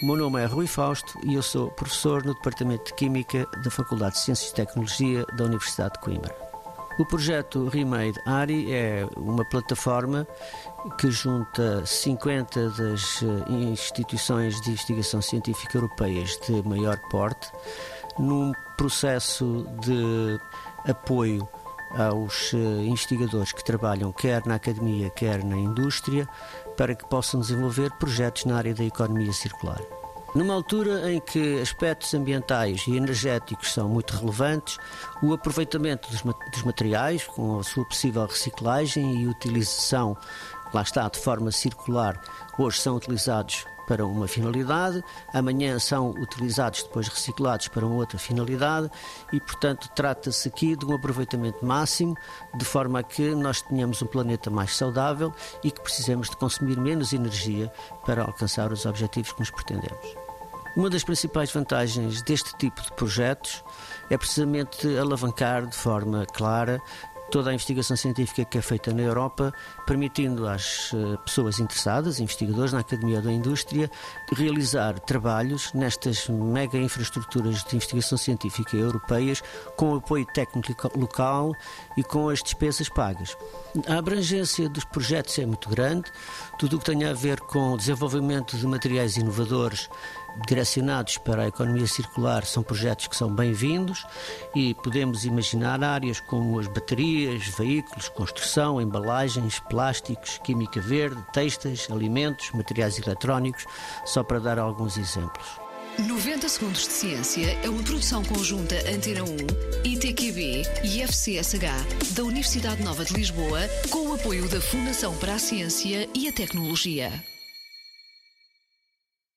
meu nome é Rui Fausto e eu sou professor no Departamento de Química da Faculdade de Ciências e Tecnologia da Universidade de Coimbra. O projeto Remade ARI é uma plataforma que junta 50 das eh, instituições de investigação científica europeias de maior porte num processo de apoio aos eh, investigadores que trabalham quer na academia, quer na indústria, para que possam desenvolver projetos na área da economia circular. Numa altura em que aspectos ambientais e energéticos são muito relevantes, o aproveitamento dos materiais, com a sua possível reciclagem e utilização, lá está, de forma circular, hoje são utilizados para uma finalidade, amanhã são utilizados depois reciclados para uma outra finalidade e, portanto, trata-se aqui de um aproveitamento máximo, de forma a que nós tenhamos um planeta mais saudável e que precisemos de consumir menos energia para alcançar os objetivos que nos pretendemos. Uma das principais vantagens deste tipo de projetos é precisamente alavancar de forma clara toda a investigação científica que é feita na Europa, permitindo às eh, pessoas interessadas, investigadores na Academia ou da Indústria, realizar trabalhos nestas mega infraestruturas de investigação científica europeias com apoio técnico local e com as despesas pagas. A abrangência dos projetos é muito grande, tudo o que tem a ver com o desenvolvimento de materiais inovadores direcionados para a economia circular são projetos que são bem-vindos e podemos imaginar áreas como as baterias, veículos, construção, embalagens, plásticos, química verde, textas, alimentos, materiais eletrónicos, só para dar alguns exemplos. 90 Segundos de Ciência é uma produção conjunta Antena 1, ITQB e FCSH da Universidade Nova de Lisboa, com o apoio da Fundação para a Ciência e a Tecnologia.